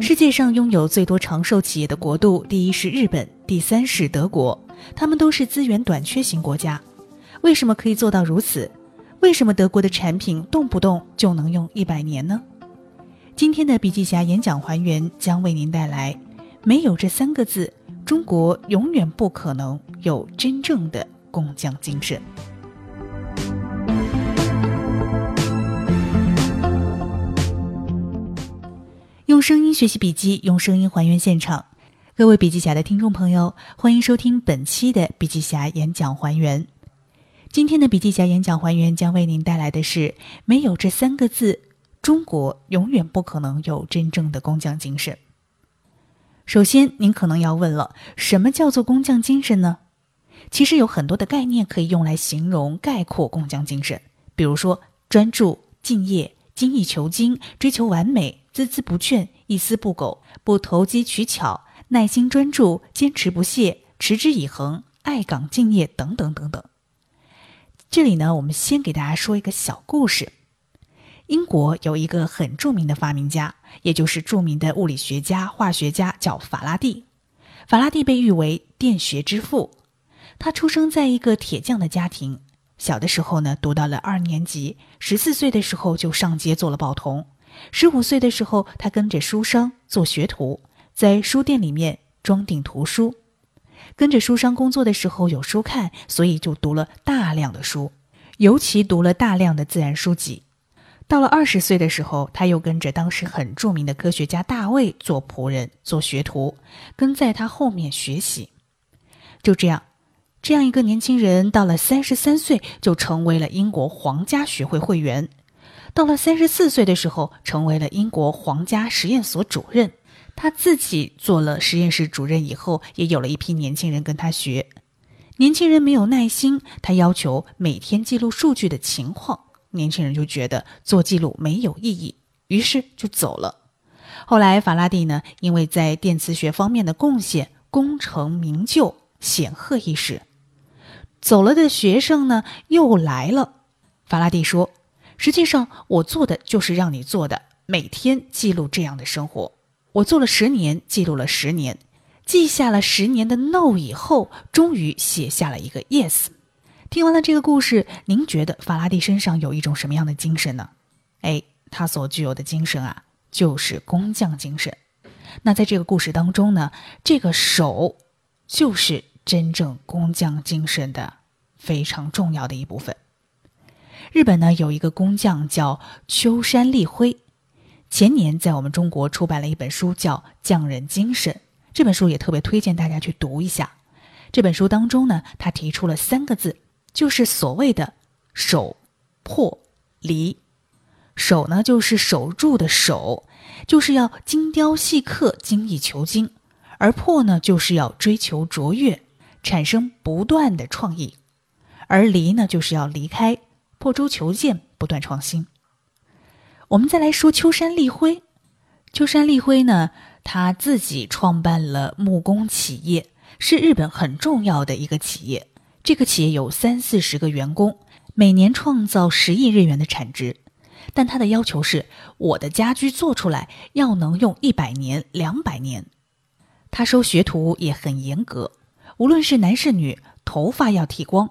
世界上拥有最多长寿企业的国度，第一是日本，第三是德国，他们都是资源短缺型国家。为什么可以做到如此？为什么德国的产品动不动就能用一百年呢？今天的笔记侠演讲还原将为您带来：没有这三个字，中国永远不可能有真正的工匠精神。用声音学习笔记，用声音还原现场。各位笔记侠的听众朋友，欢迎收听本期的笔记侠演讲还原。今天的笔记侠演讲还原将为您带来的是：没有这三个字，中国永远不可能有真正的工匠精神。首先，您可能要问了，什么叫做工匠精神呢？其实有很多的概念可以用来形容概括工匠精神，比如说专注、敬业、精益求精、追求完美。孜孜不倦，一丝不苟，不投机取巧，耐心专注，坚持不懈，持之以恒，爱岗敬业，等等等等。这里呢，我们先给大家说一个小故事。英国有一个很著名的发明家，也就是著名的物理学家、化学家，叫法拉第。法拉第被誉为电学之父。他出生在一个铁匠的家庭，小的时候呢，读到了二年级，十四岁的时候就上街做了报童。十五岁的时候，他跟着书商做学徒，在书店里面装订图书。跟着书商工作的时候有书看，所以就读了大量的书，尤其读了大量的自然书籍。到了二十岁的时候，他又跟着当时很著名的科学家大卫做仆人、做学徒，跟在他后面学习。就这样，这样一个年轻人到了三十三岁就成为了英国皇家学会会员。到了三十四岁的时候，成为了英国皇家实验所主任。他自己做了实验室主任以后，也有了一批年轻人跟他学。年轻人没有耐心，他要求每天记录数据的情况。年轻人就觉得做记录没有意义，于是就走了。后来法拉第呢，因为在电磁学方面的贡献，功成名就，显赫一时。走了的学生呢，又来了。法拉第说。实际上，我做的就是让你做的，每天记录这样的生活。我做了十年，记录了十年，记下了十年的 no 以后，终于写下了一个 yes。听完了这个故事，您觉得法拉第身上有一种什么样的精神呢？哎，他所具有的精神啊，就是工匠精神。那在这个故事当中呢，这个手就是真正工匠精神的非常重要的一部分。日本呢有一个工匠叫秋山立辉，前年在我们中国出版了一本书叫《匠人精神》，这本书也特别推荐大家去读一下。这本书当中呢，他提出了三个字，就是所谓的“守、破、离”。守呢就是守住的守，就是要精雕细刻、精益求精；而破呢就是要追求卓越，产生不断的创意；而离呢就是要离开。破舟求剑，不断创新。我们再来说秋山立辉。秋山立辉呢，他自己创办了木工企业，是日本很重要的一个企业。这个企业有三四十个员工，每年创造十亿日元的产值。但他的要求是，我的家居做出来要能用一百年、两百年。他收学徒也很严格，无论是男是女，头发要剃光。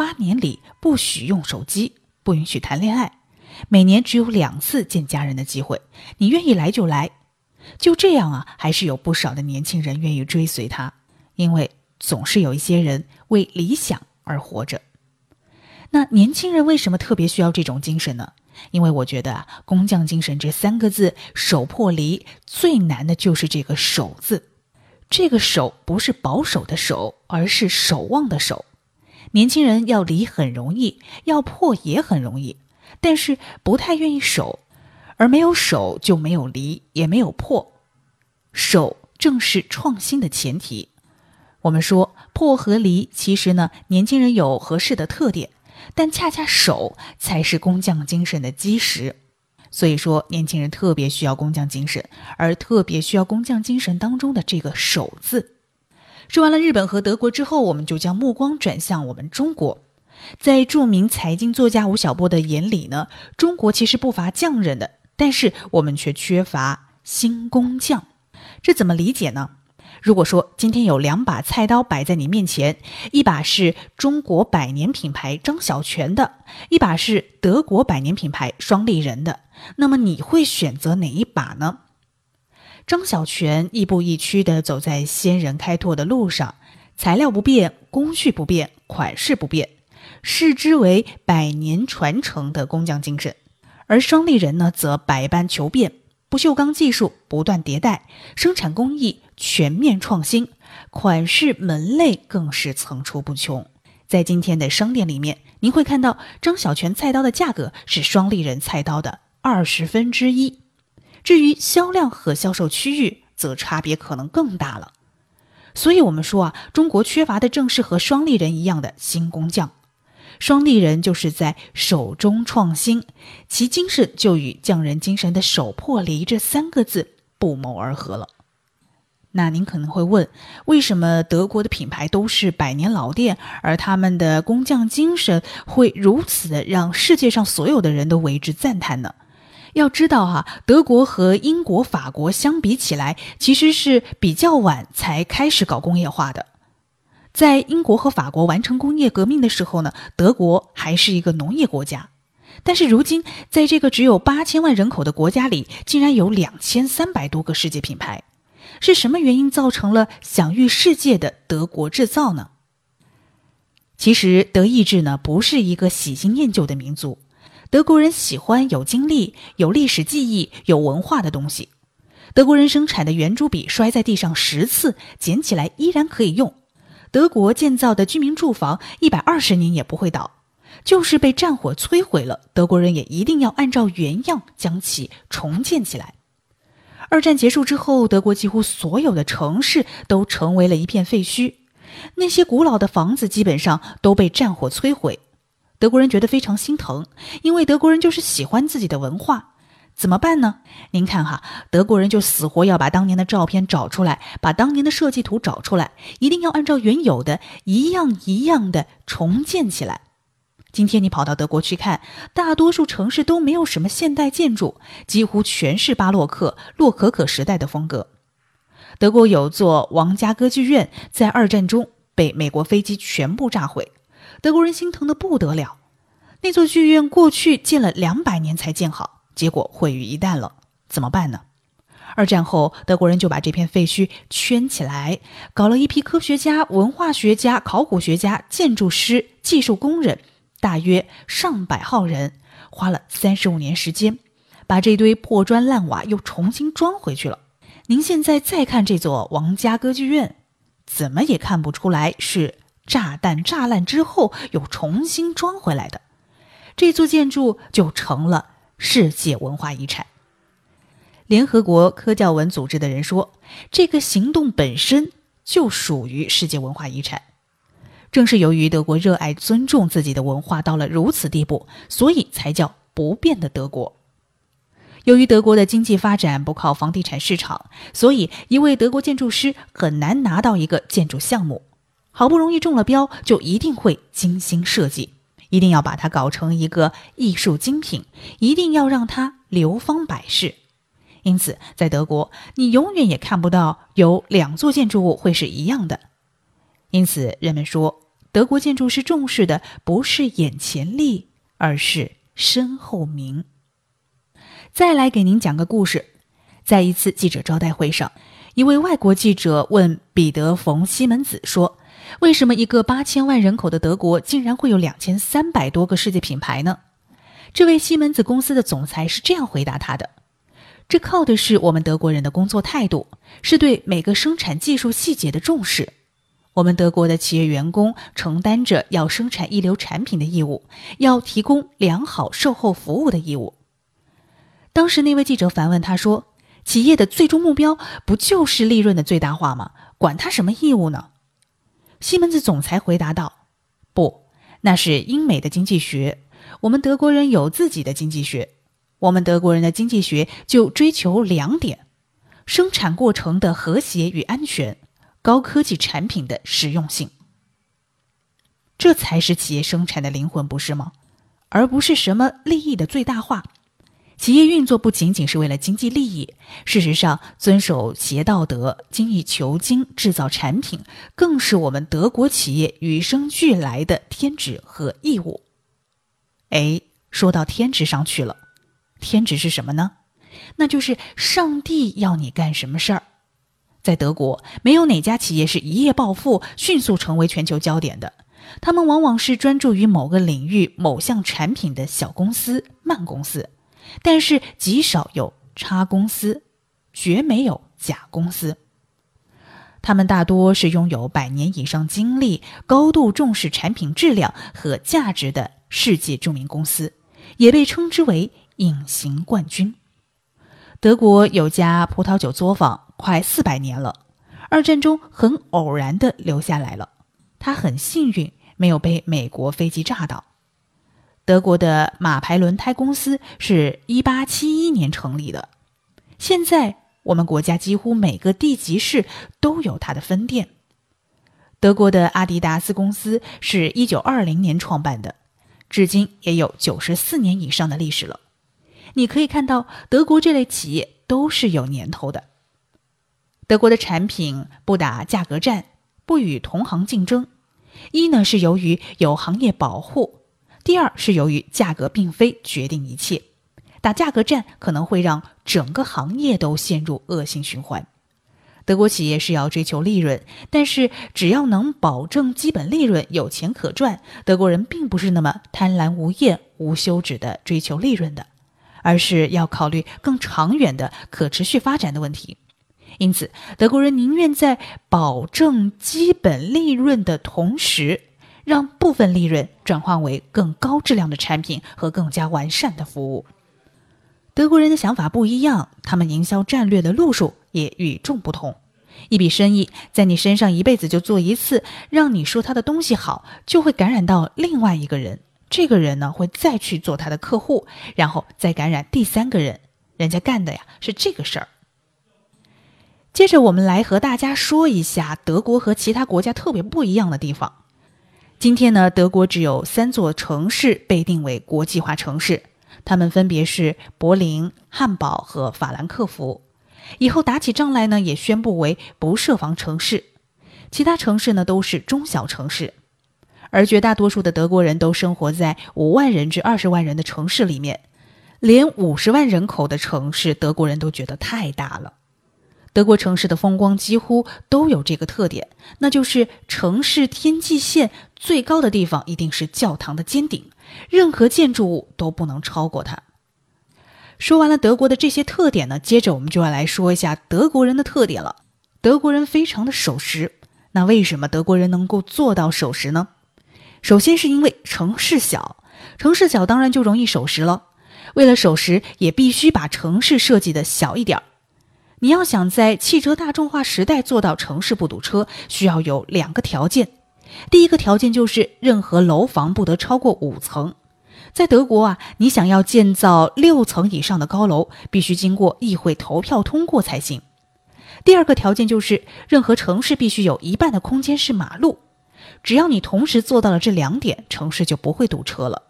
八年里不许用手机，不允许谈恋爱，每年只有两次见家人的机会。你愿意来就来，就这样啊，还是有不少的年轻人愿意追随他，因为总是有一些人为理想而活着。那年轻人为什么特别需要这种精神呢？因为我觉得啊，工匠精神这三个字，守破离最难的就是这个守字。这个守不是保守的守，而是守望的守。年轻人要离很容易，要破也很容易，但是不太愿意守，而没有守就没有离，也没有破。守正是创新的前提。我们说破和离，其实呢，年轻人有合适的特点，但恰恰守才是工匠精神的基石。所以说，年轻人特别需要工匠精神，而特别需要工匠精神当中的这个守字。说完了日本和德国之后，我们就将目光转向我们中国。在著名财经作家吴晓波的眼里呢，中国其实不乏匠人的，但是我们却缺乏新工匠。这怎么理解呢？如果说今天有两把菜刀摆在你面前，一把是中国百年品牌张小泉的，一把是德国百年品牌双立人的，那么你会选择哪一把呢？张小泉亦步亦趋地走在先人开拓的路上，材料不变，工序不变，款式不变，视之为百年传承的工匠精神；而双立人呢，则百般求变。不锈钢技术不断迭代，生产工艺全面创新，款式门类更是层出不穷。在今天的商店里面，您会看到张小泉菜刀的价格是双立人菜刀的二十分之一。至于销量和销售区域，则差别可能更大了。所以，我们说啊，中国缺乏的正是和双立人一样的新工匠。双立人就是在手中创新，其精神就与匠人精神的“手破离”这三个字不谋而合了。那您可能会问，为什么德国的品牌都是百年老店，而他们的工匠精神会如此的让世界上所有的人都为之赞叹呢？要知道哈，德国和英国、法国相比起来，其实是比较晚才开始搞工业化的。在英国和法国完成工业革命的时候呢，德国还是一个农业国家。但是如今，在这个只有八千万人口的国家里，竟然有两千三百多个世界品牌。是什么原因造成了享誉世界的德国制造呢？其实，德意志呢不是一个喜新厌旧的民族。德国人喜欢有经历、有历史记忆、有文化的东西。德国人生产的圆珠笔摔在地上十次，捡起来依然可以用。德国建造的居民住房一百二十年也不会倒，就是被战火摧毁了，德国人也一定要按照原样将其重建起来。二战结束之后，德国几乎所有的城市都成为了一片废墟，那些古老的房子基本上都被战火摧毁。德国人觉得非常心疼，因为德国人就是喜欢自己的文化。怎么办呢？您看哈，德国人就死活要把当年的照片找出来，把当年的设计图找出来，一定要按照原有的一样一样的重建起来。今天你跑到德国去看，大多数城市都没有什么现代建筑，几乎全是巴洛克、洛可可时代的风格。德国有座王家歌剧院，在二战中被美国飞机全部炸毁，德国人心疼的不得了。那座剧院过去建了两百年才建好。结果毁于一旦了，怎么办呢？二战后，德国人就把这片废墟圈起来，搞了一批科学家、文化学家、考古学家、建筑师、技术工人，大约上百号人，花了三十五年时间，把这堆破砖烂瓦又重新装回去了。您现在再看这座王家歌剧院，怎么也看不出来是炸弹炸烂之后又重新装回来的，这座建筑就成了。世界文化遗产。联合国科教文组织的人说，这个行动本身就属于世界文化遗产。正是由于德国热爱尊重自己的文化到了如此地步，所以才叫不变的德国。由于德国的经济发展不靠房地产市场，所以一位德国建筑师很难拿到一个建筑项目。好不容易中了标，就一定会精心设计。一定要把它搞成一个艺术精品，一定要让它流芳百世。因此，在德国，你永远也看不到有两座建筑物会是一样的。因此，人们说，德国建筑师重视的不是眼前利，而是身后名。再来给您讲个故事，在一次记者招待会上，一位外国记者问彼得·冯·西门子说。为什么一个八千万人口的德国竟然会有两千三百多个世界品牌呢？这位西门子公司的总裁是这样回答他的：“这靠的是我们德国人的工作态度，是对每个生产技术细节的重视。我们德国的企业员工承担着要生产一流产品的义务，要提供良好售后服务的义务。”当时那位记者反问他说：“企业的最终目标不就是利润的最大化吗？管他什么义务呢？”西门子总裁回答道：“不，那是英美的经济学。我们德国人有自己的经济学。我们德国人的经济学就追求两点：生产过程的和谐与安全，高科技产品的实用性。这才是企业生产的灵魂，不是吗？而不是什么利益的最大化。企业运作不仅仅是为了经济利益，事实上，遵守企业道德、精益求精、制造产品，更是我们德国企业与生俱来的天职和义务。哎，说到天职上去了，天职是什么呢？那就是上帝要你干什么事儿。在德国，没有哪家企业是一夜暴富、迅速成为全球焦点的，他们往往是专注于某个领域、某项产品的小公司、慢公司。但是极少有差公司，绝没有假公司。他们大多是拥有百年以上经历、高度重视产品质量和价值的世界著名公司，也被称之为隐形冠军。德国有家葡萄酒作坊，快四百年了，二战中很偶然的留下来了。他很幸运，没有被美国飞机炸到。德国的马牌轮胎公司是一八七一年成立的，现在我们国家几乎每个地级市都有它的分店。德国的阿迪达斯公司是一九二零年创办的，至今也有九十四年以上的历史了。你可以看到，德国这类企业都是有年头的。德国的产品不打价格战，不与同行竞争，一呢是由于有行业保护。第二是由于价格并非决定一切，打价格战可能会让整个行业都陷入恶性循环。德国企业是要追求利润，但是只要能保证基本利润有钱可赚，德国人并不是那么贪婪无厌、无休止的追求利润的，而是要考虑更长远的可持续发展的问题。因此，德国人宁愿在保证基本利润的同时。让部分利润转换为更高质量的产品和更加完善的服务。德国人的想法不一样，他们营销战略的路数也与众不同。一笔生意在你身上一辈子就做一次，让你说他的东西好，就会感染到另外一个人。这个人呢，会再去做他的客户，然后再感染第三个人。人家干的呀是这个事儿。接着，我们来和大家说一下德国和其他国家特别不一样的地方。今天呢，德国只有三座城市被定为国际化城市，它们分别是柏林、汉堡和法兰克福。以后打起仗来呢，也宣布为不设防城市。其他城市呢，都是中小城市。而绝大多数的德国人都生活在五万人至二十万人的城市里面，连五十万人口的城市，德国人都觉得太大了。德国城市的风光几乎都有这个特点，那就是城市天际线最高的地方一定是教堂的尖顶，任何建筑物都不能超过它。说完了德国的这些特点呢，接着我们就要来说一下德国人的特点了。德国人非常的守时，那为什么德国人能够做到守时呢？首先是因为城市小，城市小当然就容易守时了。为了守时，也必须把城市设计的小一点儿。你要想在汽车大众化时代做到城市不堵车，需要有两个条件。第一个条件就是任何楼房不得超过五层。在德国啊，你想要建造六层以上的高楼，必须经过议会投票通过才行。第二个条件就是任何城市必须有一半的空间是马路。只要你同时做到了这两点，城市就不会堵车了。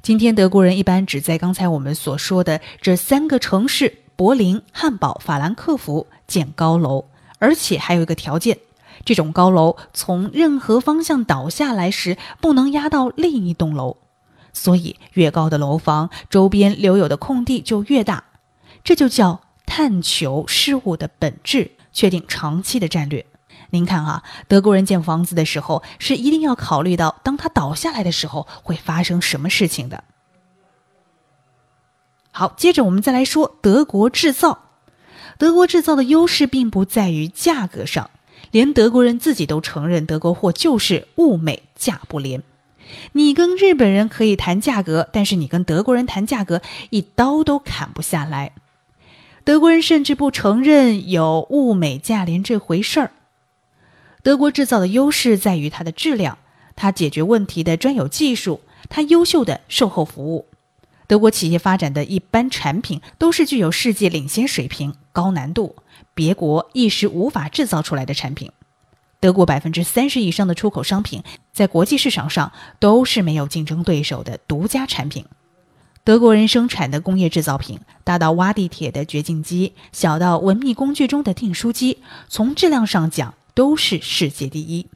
今天德国人一般只在刚才我们所说的这三个城市。柏林、汉堡、法兰克福建高楼，而且还有一个条件：这种高楼从任何方向倒下来时，不能压到另一栋楼。所以，越高的楼房周边留有的空地就越大。这就叫探求事物的本质，确定长期的战略。您看啊，德国人建房子的时候，是一定要考虑到，当它倒下来的时候会发生什么事情的。好，接着我们再来说德国制造。德国制造的优势并不在于价格上，连德国人自己都承认，德国货就是物美价不廉。你跟日本人可以谈价格，但是你跟德国人谈价格，一刀都砍不下来。德国人甚至不承认有物美价廉这回事儿。德国制造的优势在于它的质量，它解决问题的专有技术，它优秀的售后服务。德国企业发展的一般产品都是具有世界领先水平、高难度、别国一时无法制造出来的产品。德国百分之三十以上的出口商品在国际市场上都是没有竞争对手的独家产品。德国人生产的工业制造品，大到挖地铁的掘进机，小到文秘工具中的订书机，从质量上讲都是世界第一。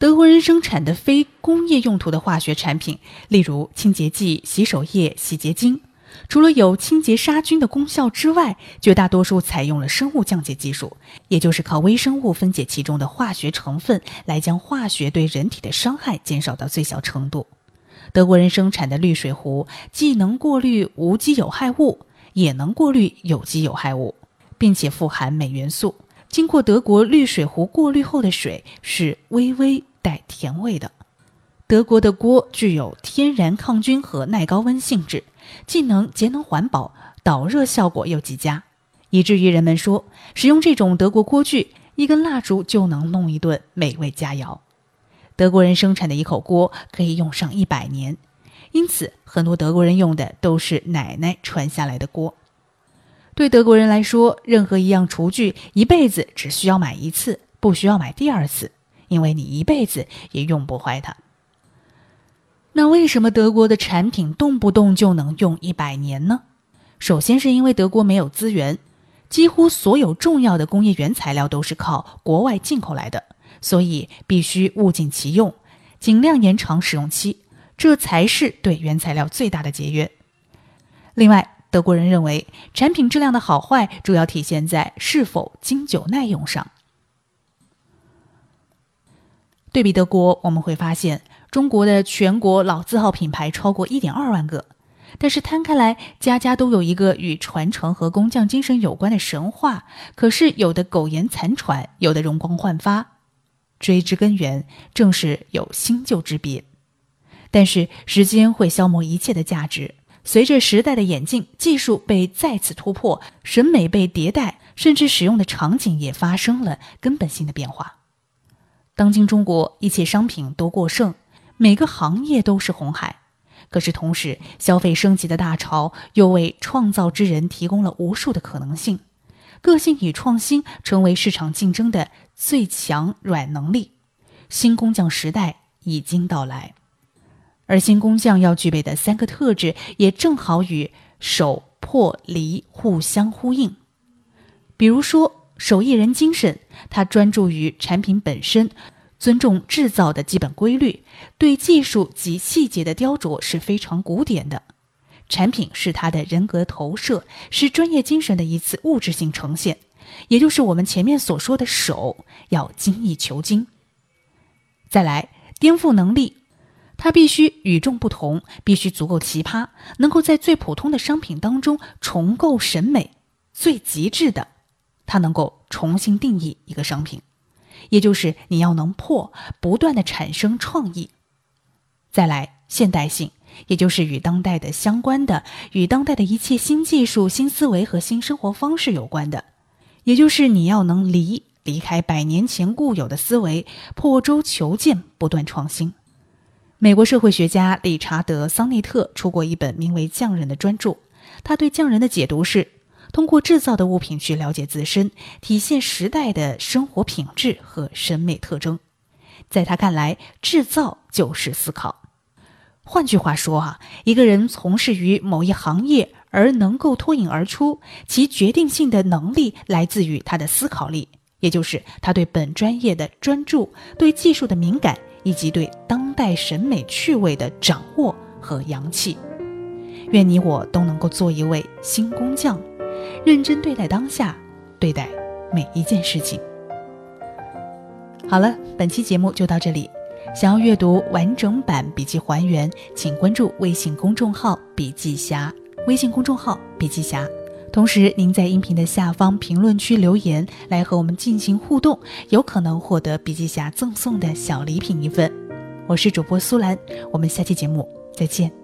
德国人生产的非工业用途的化学产品，例如清洁剂、洗手液、洗洁精，除了有清洁杀菌的功效之外，绝大多数采用了生物降解技术，也就是靠微生物分解其中的化学成分，来将化学对人体的伤害减少到最小程度。德国人生产的滤水壶既能过滤无机有害物，也能过滤有机有害物，并且富含镁元素。经过德国滤水壶过滤后的水是微微带甜味的。德国的锅具有天然抗菌和耐高温性质，既能节能环保，导热效果又极佳，以至于人们说，使用这种德国锅具，一根蜡烛就能弄一顿美味佳肴。德国人生产的一口锅可以用上一百年，因此很多德国人用的都是奶奶传下来的锅。对德国人来说，任何一样厨具一辈子只需要买一次，不需要买第二次，因为你一辈子也用不坏它。那为什么德国的产品动不动就能用一百年呢？首先是因为德国没有资源，几乎所有重要的工业原材料都是靠国外进口来的。所以必须物尽其用，尽量延长使用期，这才是对原材料最大的节约。另外，德国人认为产品质量的好坏主要体现在是否经久耐用上。对比德国，我们会发现中国的全国老字号品牌超过一点二万个，但是摊开来，家家都有一个与传承和工匠精神有关的神话，可是有的苟延残喘，有的容光焕发。追之根源，正是有新旧之别。但是时间会消磨一切的价值。随着时代的演进，技术被再次突破，审美被迭代，甚至使用的场景也发生了根本性的变化。当今中国，一切商品都过剩，每个行业都是红海。可是同时，消费升级的大潮又为创造之人提供了无数的可能性。个性与创新成为市场竞争的最强软能力，新工匠时代已经到来，而新工匠要具备的三个特质也正好与手破离互相呼应。比如说，手艺人精神，他专注于产品本身，尊重制造的基本规律，对技术及细节的雕琢是非常古典的。产品是他的人格投射，是专业精神的一次物质性呈现，也就是我们前面所说的“手”要精益求精。再来，颠覆能力，它必须与众不同，必须足够奇葩，能够在最普通的商品当中重构审美，最极致的，它能够重新定义一个商品，也就是你要能破，不断的产生创意。再来，现代性。也就是与当代的相关的，与当代的一切新技术、新思维和新生活方式有关的，也就是你要能离离开百年前固有的思维，破周求剑，不断创新。美国社会学家理查德·桑内特出过一本名为《匠人》的专著，他对匠人的解读是：通过制造的物品去了解自身，体现时代的生活品质和审美特征。在他看来，制造就是思考。换句话说啊，一个人从事于某一行业而能够脱颖而出，其决定性的能力来自于他的思考力，也就是他对本专业的专注、对技术的敏感以及对当代审美趣味的掌握和洋气。愿你我都能够做一位新工匠，认真对待当下，对待每一件事情。好了，本期节目就到这里。想要阅读完整版笔记还原，请关注微信公众号“笔记侠”。微信公众号“笔记侠”，同时您在音频的下方评论区留言，来和我们进行互动，有可能获得笔记侠赠送的小礼品一份。我是主播苏兰，我们下期节目再见。